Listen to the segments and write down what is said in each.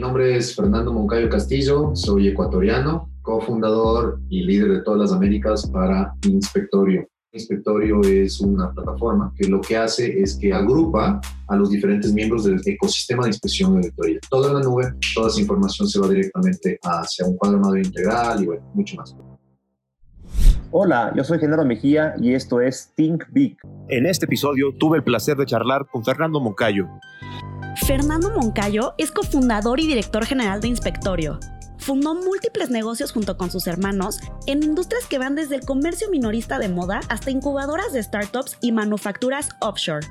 Mi nombre es Fernando Moncayo Castillo, soy ecuatoriano, cofundador y líder de todas las Américas para Inspectorio. Inspectorio es una plataforma que lo que hace es que agrupa a los diferentes miembros del ecosistema de inspección de auditoría. Toda en la nube, toda esa información se va directamente hacia un cuadro armado integral y bueno, mucho más. Hola, yo soy Genaro Mejía y esto es Think Big. En este episodio tuve el placer de charlar con Fernando Moncayo. Fernando Moncayo es cofundador y director general de Inspectorio fundó múltiples negocios junto con sus hermanos en industrias que van desde el comercio minorista de moda hasta incubadoras de startups y manufacturas offshore.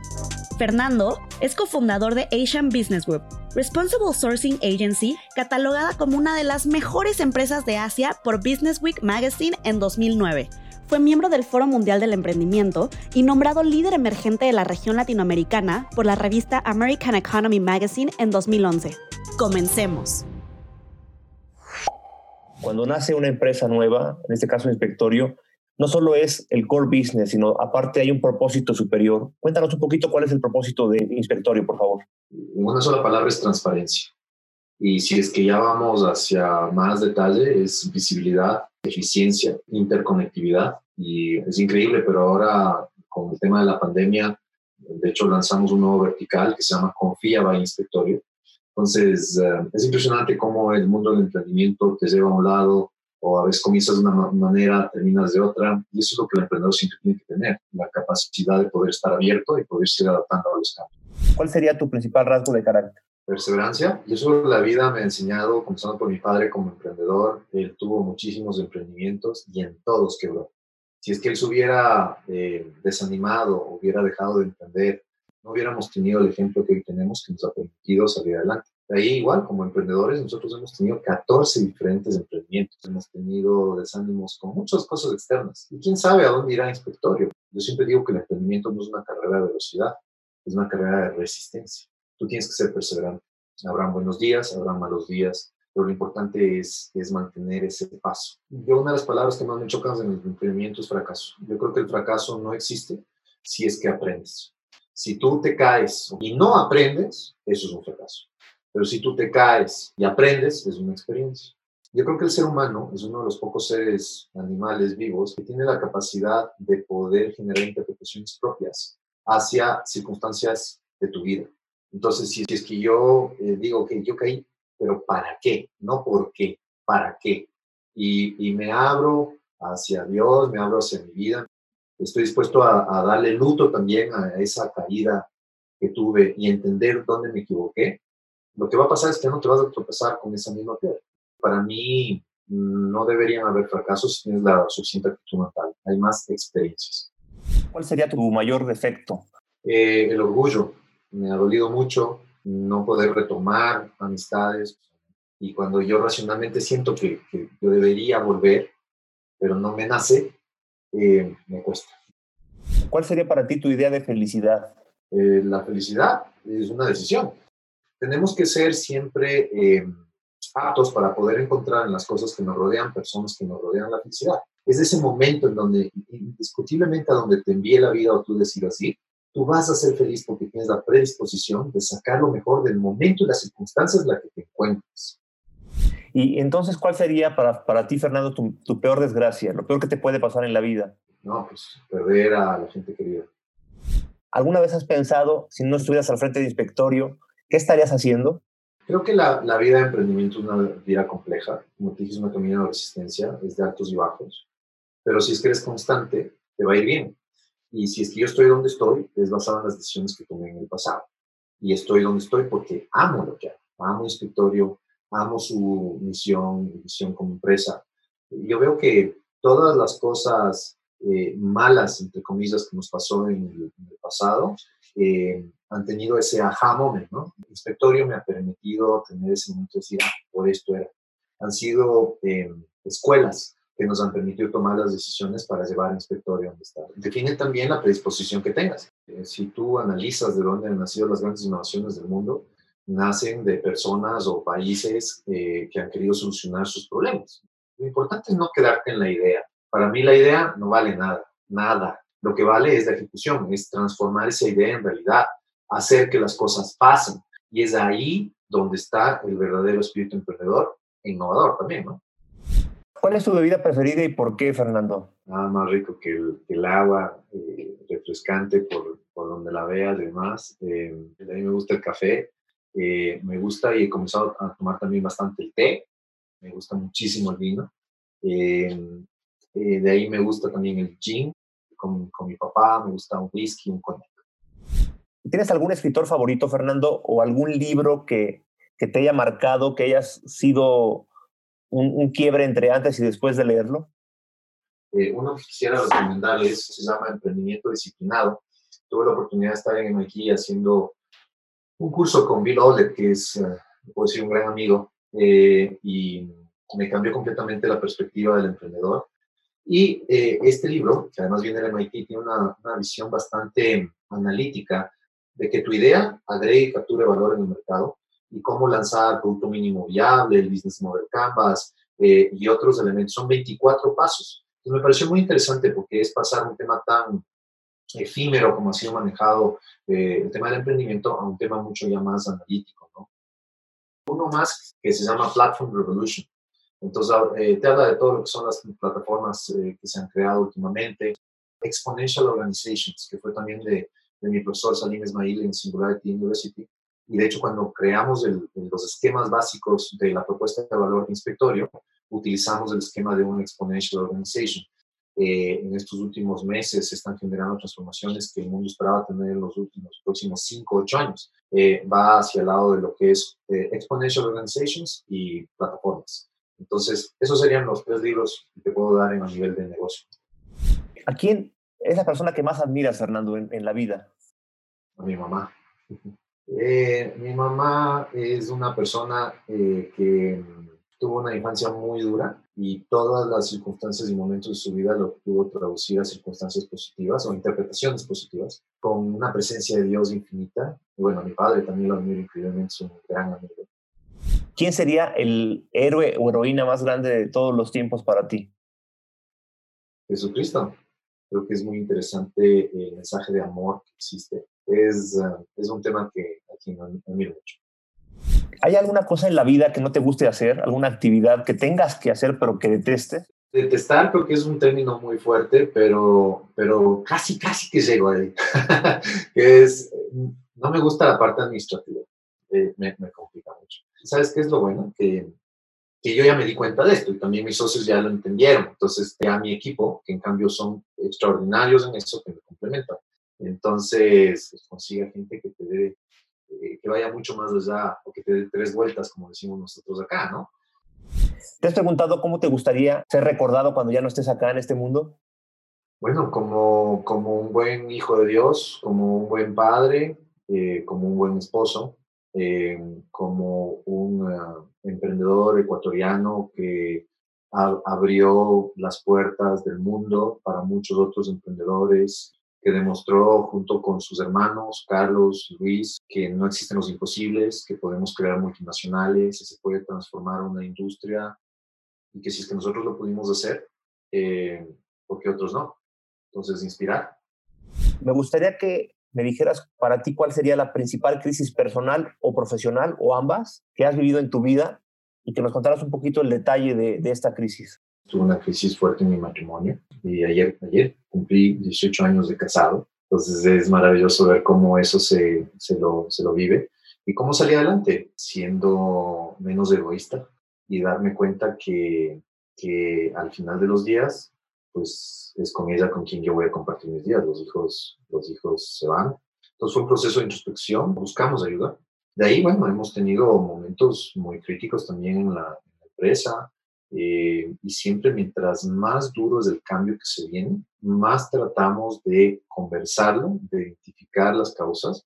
Fernando es cofundador de Asian Business Group, Responsible Sourcing Agency, catalogada como una de las mejores empresas de Asia por Business Week Magazine en 2009. Fue miembro del Foro Mundial del Emprendimiento y nombrado líder emergente de la región latinoamericana por la revista American Economy Magazine en 2011. Comencemos. Cuando nace una empresa nueva, en este caso Inspectorio, no solo es el core business, sino aparte hay un propósito superior. Cuéntanos un poquito cuál es el propósito de Inspectorio, por favor. Una sola palabra es transparencia. Y si es que ya vamos hacia más detalle, es visibilidad, eficiencia, interconectividad. Y es increíble, pero ahora con el tema de la pandemia, de hecho lanzamos un nuevo vertical que se llama Confía by Inspectorio, entonces, eh, es impresionante cómo el mundo del emprendimiento te lleva a un lado o a veces comienzas de una manera, terminas de otra, y eso es lo que el emprendedor siempre tiene que tener, la capacidad de poder estar abierto y poder ir adaptando a los cambios. ¿Cuál sería tu principal rasgo de carácter? Perseverancia. Y eso la vida me ha enseñado, comenzando por mi padre como emprendedor, él tuvo muchísimos emprendimientos y en todos quebró. Si es que él se hubiera eh, desanimado, hubiera dejado de emprender, no hubiéramos tenido el ejemplo que hoy tenemos que nos ha permitido salir adelante. De ahí igual, como emprendedores, nosotros hemos tenido 14 diferentes emprendimientos, hemos tenido desánimos con muchas cosas externas. Y quién sabe a dónde irá Inspectorio. Yo siempre digo que el emprendimiento no es una carrera de velocidad, es una carrera de resistencia. Tú tienes que ser perseverante. Habrán buenos días, habrán malos días, pero lo importante es, es mantener ese paso. Yo una de las palabras que más me chocan en el emprendimiento es fracaso. Yo creo que el fracaso no existe si es que aprendes. Si tú te caes y no aprendes, eso es un fracaso. Pero si tú te caes y aprendes, es una experiencia. Yo creo que el ser humano es uno de los pocos seres animales vivos que tiene la capacidad de poder generar interpretaciones propias hacia circunstancias de tu vida. Entonces, si, es que yo eh, digo que yo caí, pero ¿para qué? No por qué, ¿para qué? Y, y me abro hacia Dios, me abro hacia mi vida, estoy dispuesto a, darle luto también a esa caída que tuve y entender dónde me equivoqué, lo que va a pasar es que no te vas a tropezar con esa misma piedra. Para mí no deberían haber fracasos si tienes la suficiente actitud mental. Hay más experiencias. ¿Cuál sería tu mayor defecto? Eh, el orgullo. Me ha dolido mucho no poder retomar amistades. Y cuando yo racionalmente siento que, que yo debería volver, pero no me nace, eh, me cuesta. ¿Cuál sería para ti tu idea de felicidad? Eh, la felicidad es una decisión. Tenemos que ser siempre eh, aptos para poder encontrar en las cosas que nos rodean, personas que nos rodean la felicidad. Es ese momento en donde, indiscutiblemente a donde te envíe la vida o tú decidas ir, tú vas a ser feliz porque tienes la predisposición de sacar lo mejor del momento y las circunstancias en las que te encuentres. Y entonces, ¿cuál sería para, para ti, Fernando, tu, tu, peor desgracia, lo peor que te puede pasar en la vida? No, pues perder a la gente querida. ¿Alguna vez has pensado, si no estuvieras al frente de inspectorio, qué estarías haciendo? Creo que la, la vida de emprendimiento es una vida compleja. Como te dije, es una camino de resistencia, es de altos y bajos. Pero si es que eres constante, te va a ir bien. Y si es que yo estoy donde estoy, es basado en las decisiones que tomé en el pasado. Y estoy donde estoy porque amo lo que hago. Amo inspectorio, amo su misión, visión como empresa. Yo veo que todas las cosas eh, malas, entre comillas, que nos pasó en el, pasado, eh, han tenido ese aha moment, ¿no? El inspectorio me ha permitido tener ese momento de decir, ah, por esto era. Han sido eh, escuelas que nos han permitido tomar las decisiones para llevar al inspectorio donde está. Define también la predisposición que tengas. si tú analizas de dónde han nacido las grandes innovaciones del mundo, nacen de personas o países eh, que han querido solucionar sus problemas. Lo importante es no quedarte en la idea. Para mí la idea no vale nada, nada. Lo que vale es la ejecución, es transformar esa idea en realidad, hacer que las cosas pasen. Y es ahí donde está el verdadero espíritu emprendedor e innovador también, ¿no? ¿Cuál es tu bebida preferida y por qué, Fernando? Nada más rico que el, agua, eh, refrescante por, por, donde la veas y demás. Eh, a mí me gusta el café, eh, me gusta y he comenzado a tomar también bastante el té, me gusta muchísimo el vino. de ahí me gusta también el gin, con, con mi papá, me gusta un whisky, un coñac. ¿Tienes algún escritor favorito, Fernando, o algún libro que, que te haya marcado, que hayas sido un, quiebre entre antes y después de leerlo? Eh, uno que quisiera recomendarles se llama Emprendimiento Disciplinado. Tuve la oportunidad de estar en MIT haciendo un curso con Bill Oleg, que es, eh, puedo decir, un gran amigo, eh, y me cambió completamente la perspectiva del emprendedor. Y este libro, que además viene del MIT, tiene una, una visión bastante analítica de que tu idea agregue y capture valor en el mercado y cómo lanzar producto mínimo viable, el business model canvas eh, y otros elementos. Son 24 pasos. Y me pareció muy interesante porque es pasar un tema tan efímero como ha sido manejado eh, el tema del emprendimiento a un tema mucho ya más analítico. ¿no? Uno más que se llama Platform Revolution. Entonces, eh, te habla de todo lo que son las plataformas que se han creado últimamente. Exponential Organizations, que fue también de, de mi profesor Salim Esmail en Singularity University. Y de hecho, cuando creamos los esquemas básicos de la propuesta de valor de inspectorio, utilizamos el esquema de un exponential organization. Eh, en estos últimos meses se están generando transformaciones que el mundo esperaba tener en los últimos próximos 5 o 8 años. Eh, va hacia el lado de lo que es eh, exponential organizations y plataformas. Entonces, esos serían los tres libros que te puedo dar en a nivel de negocio. ¿A quién es la persona que más admiras, Fernando, en, la vida? A mi mamá. Eh, mi mamá es una persona eh, que tuvo una infancia muy dura y todas las circunstancias y momentos de su vida lo pudo traducir a circunstancias positivas o interpretaciones positivas, con una presencia de Dios infinita. Y bueno, mi padre también lo admiro increíblemente, es un gran amigo. ¿Quién sería el héroe o heroína más grande de todos los tiempos para ti? Jesucristo. Creo que es muy interesante el mensaje de amor que existe. Es, uh, es un tema que aquí me admiro mucho. ¿Hay alguna cosa en la vida que no te guste hacer? ¿Alguna actividad que tengas que hacer pero que detestes? Detestar creo que es un término muy fuerte, pero, pero casi, casi que llego ahí. que es, no me gusta la parte administrativa. Eh, me, me complica mucho. ¿Sabes qué es lo bueno? Que que yo ya me di cuenta de esto y también mis socios ya lo entendieron. Entonces, ya mi equipo, que en cambio son extraordinarios en eso, que me complementan. Entonces, pues, consiga gente que te dé, eh, que vaya mucho más allá o que te dé tres vueltas, como decimos nosotros acá, ¿no? ¿Te has preguntado cómo te gustaría ser recordado cuando ya no estés acá en este mundo? Bueno, como, como un buen hijo de Dios, como un buen padre, eh, como un buen esposo, eh, como un ah, emprendedor ecuatoriano que abrió las puertas del mundo para muchos otros emprendedores, que demostró junto con sus hermanos, Carlos Luis, que no existen los imposibles, que podemos crear multinacionales, que se puede transformar una industria y que si es que nosotros lo pudimos hacer, eh, ¿por qué otros no? Entonces, inspirar. Me gustaría que me dijeras para ti cuál sería la principal crisis personal o profesional o ambas que has vivido en tu vida y que nos contaras un poquito el detalle de, de esta crisis. Tuve una crisis fuerte en mi matrimonio y ayer, ayer cumplí 18 años de casado, entonces es maravilloso ver cómo eso se, se, lo, se lo vive y cómo salí adelante siendo menos egoísta y darme cuenta que, que al final de los días pues es con ella con quien yo voy a compartir mis días. Los hijos, los hijos se van. Entonces fue un proceso de introspección, buscamos ayuda. De ahí, bueno, hemos tenido momentos muy críticos también en la, empresa eh, y siempre mientras más duro es el cambio que se viene, más tratamos de conversarlo, de identificar las causas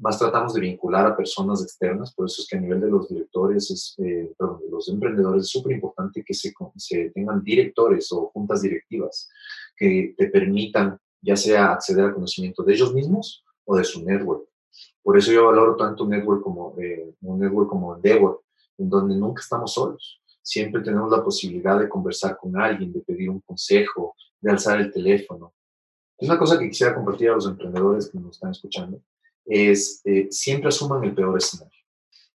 más tratamos de vincular a personas externas, por eso es que a nivel de los directores, es, eh, perdón, de los emprendedores, es súper importante que se, se, tengan directores o juntas directivas que te permitan ya sea acceder al conocimiento de ellos mismos o de su network. Por eso yo valoro tanto un network como, eh, un network como Endeavor, en donde nunca estamos solos. Siempre tenemos la posibilidad de conversar con alguien, de pedir un consejo, de alzar el teléfono. Es una cosa que quisiera compartir a los emprendedores que nos están escuchando es eh, siempre asuman el peor escenario.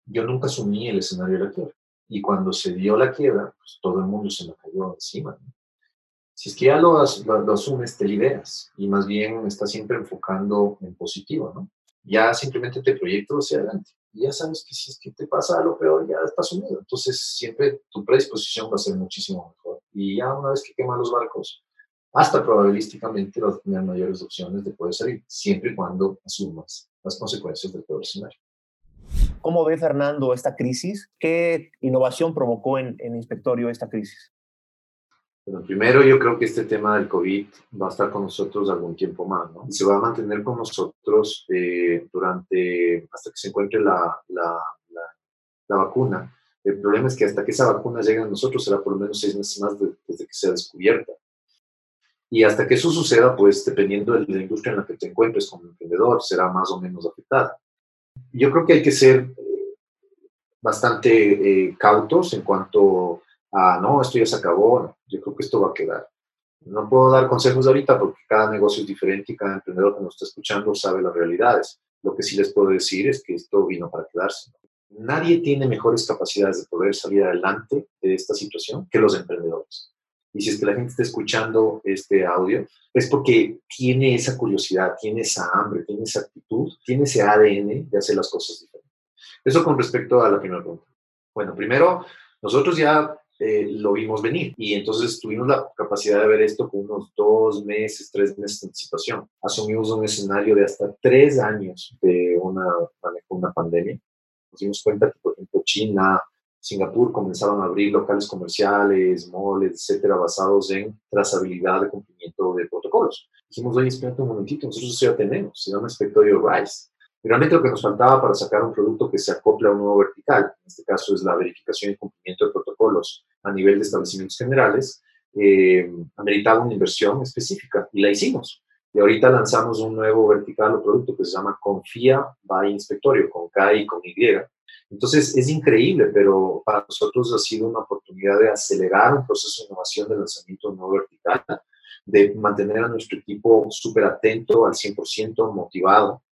yo nunca asumí el escenario de la quiebra. Y cuando se dio la quiebra, pues todo el mundo se me cayó encima. Si es que ya lo, lo, asumes, te liberas y más bien estás siempre enfocando en positivo, ¿no? Ya simplemente te proyectas hacia adelante. Y ya sabes que si es que te pasa lo peor, ya estás unido. Entonces, siempre tu predisposición va a ser muchísimo mejor. Y ya una vez que queman los barcos, hasta probabilísticamente vas a tener mayores opciones de poder salir, siempre y cuando asumas las consecuencias del peor escenario. ¿Cómo ve Fernando esta crisis? ¿Qué innovación provocó en, en Inspectorio esta crisis? Bueno, primero yo creo que este tema del COVID va a estar con nosotros algún tiempo más, ¿no? Se va a mantener con nosotros eh, durante, hasta que se encuentre la, la, la, la, vacuna. El problema es que hasta que esa vacuna llegue a nosotros será por lo menos seis meses más desde que sea descubierta. Y hasta que eso suceda, pues dependiendo de la industria en la que te encuentres como emprendedor, será más o menos afectada. Yo creo que hay que ser eh, bastante eh, cautos en cuanto a, no, esto ya se acabó, yo creo que esto va a quedar. No puedo dar consejos ahorita porque cada negocio es diferente y cada emprendedor que nos está escuchando sabe las realidades. Lo que sí les puedo decir es que esto vino para quedarse. Nadie tiene mejores capacidades de poder salir adelante de esta situación que los emprendedores y si es que la gente está escuchando este audio, es porque tiene esa curiosidad, tiene esa hambre, tiene esa actitud, tiene ese ADN de hacer las cosas diferentes. Eso con respecto a la primera pregunta. Bueno, primero, nosotros ya eh, lo vimos venir y entonces tuvimos la capacidad de ver esto con unos dos meses, tres meses de anticipación. Asumimos un escenario de hasta tres años de una, una pandemia. Nos dimos cuenta que, por ejemplo, China, Singapur comenzaron a abrir locales comerciales, malls, etcétera, basados en trazabilidad de cumplimiento de protocolos. Dijimos, oye, espérate un momentito, nosotros ya tenemos, se llama Inspectorio RISE. Realmente lo que nos faltaba para sacar un producto que se acople a un nuevo vertical, en este caso es la verificación y cumplimiento de protocolos a nivel de establecimientos generales, eh, ameritaba una inversión específica y la hicimos. Y ahorita lanzamos un nuevo vertical o producto que se llama Confía by Inspectorio, con K y con Y, entonces, es increíble, pero para nosotros ha sido una oportunidad de acelerar un proceso de innovación de lanzamiento nuevo vertical, de mantener a nuestro equipo súper atento, al 100% motivado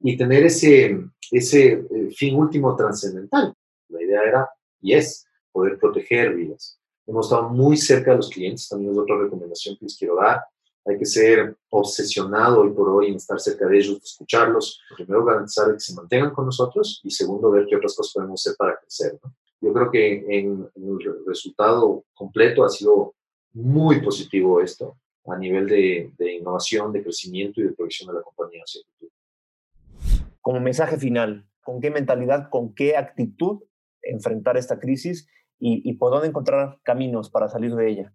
y tener ese, ese eh, fin último trascendental. La idea era, y es, poder proteger vidas. Hemos estado muy cerca de los clientes, también es otra recomendación que les quiero dar hay que ser obsesionado hoy por hoy en estar cerca de ellos, escucharlos. Primero, garantizar que se mantengan con nosotros y segundo, ver qué otras cosas podemos hacer para crecer. Yo creo que en, el resultado completo ha sido muy positivo esto a nivel de, innovación, de crecimiento y de proyección de la compañía hacia Como mensaje final, ¿con qué mentalidad, con qué actitud enfrentar esta crisis y, por dónde encontrar caminos para salir de ella?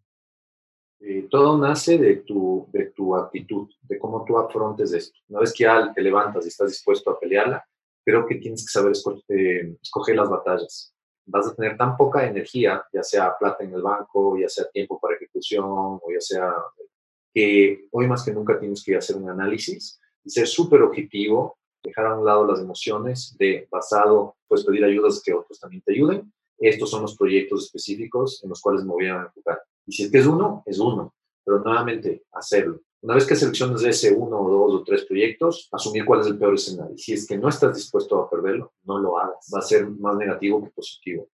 Eh, todo nace de tu, de tu actitud, de cómo tú afrontes esto. Una vez que ya te levantas y estás dispuesto a pelearla, creo que tienes que saber eh, escoger, las batallas. Vas a tener tan poca energía, ya sea plata en el banco, ya sea tiempo para ejecución, o ya sea que hoy más que nunca tienes que hacer un análisis y ser súper objetivo, dejar a un lado las emociones, de basado, pues pedir ayudas que otros también te ayuden. Estos son los proyectos específicos en los cuales me voy a enfocar. Y si es que es uno, es uno. Pero nuevamente, hacerlo. Una vez que selecciones ese uno o dos o tres proyectos, asumir cuál es el peor escenario. Si es que no estás dispuesto a perderlo, no lo hagas. Va a ser más negativo que positivo.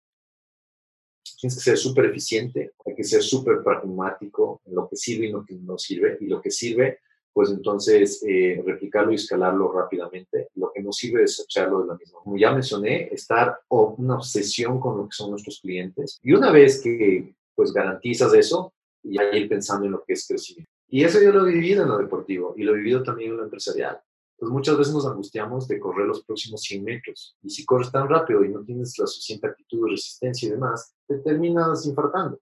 Tienes que ser súper eficiente, hay que ser súper pragmático en lo que sirve y lo que no sirve. Y lo que sirve, pues entonces eh, replicarlo y escalarlo rápidamente. Lo que no sirve es echarlo de la misma. Como ya mencioné, estar una obsesión con lo que son nuestros clientes. Y una vez que pues garantizas eso y ir pensando en lo que es crecimiento. Y eso yo lo he vivido en lo deportivo y lo he vivido también en lo empresarial. Pues muchas veces nos angustiamos de correr los próximos 100 metros. Y si corres tan rápido y no tienes la suficiente actitud, resistencia y demás, te terminas infartando.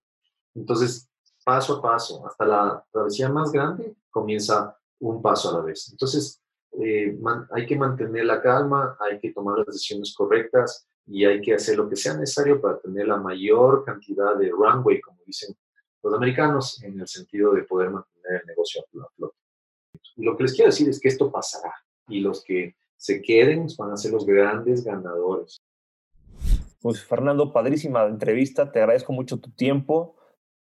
Entonces, paso a paso, hasta la travesía más grande, comienza un paso a la vez. Entonces, eh, hay que mantener la calma, hay que tomar las decisiones correctas, y hay que hacer lo que sea necesario para tener la mayor cantidad de runway, como dicen los americanos, en el sentido de poder mantener el negocio a flote. Lo que les quiero decir es que esto pasará y los que se queden van a ser los grandes ganadores. Pues Fernando, padrísima entrevista, te agradezco mucho tu tiempo,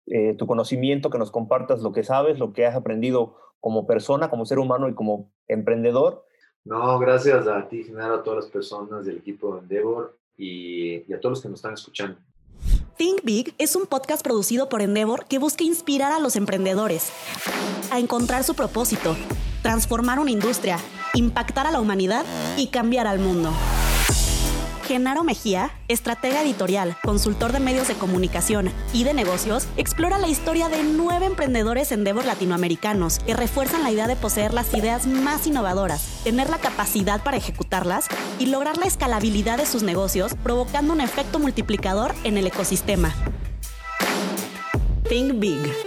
eh, tu conocimiento, que nos compartas lo que sabes, lo que has aprendido como persona, como ser humano y como emprendedor. No, gracias a ti, Genaro, a todas las personas del equipo de Endeavor y, y a todos los que nos están escuchando. Think Big es un podcast producido por Endeavor que busca inspirar a los emprendedores a encontrar su propósito, transformar una industria, impactar a la humanidad y cambiar al mundo. Genaro Mejía, estratega editorial, consultor de medios de comunicación y de negocios, explora la historia de nueve emprendedores Endeavor latinoamericanos que refuerzan la idea de poseer las ideas más innovadoras, tener la capacidad para ejecutarlas y lograr la escalabilidad de sus negocios, provocando un efecto multiplicador en el ecosistema. Think Big.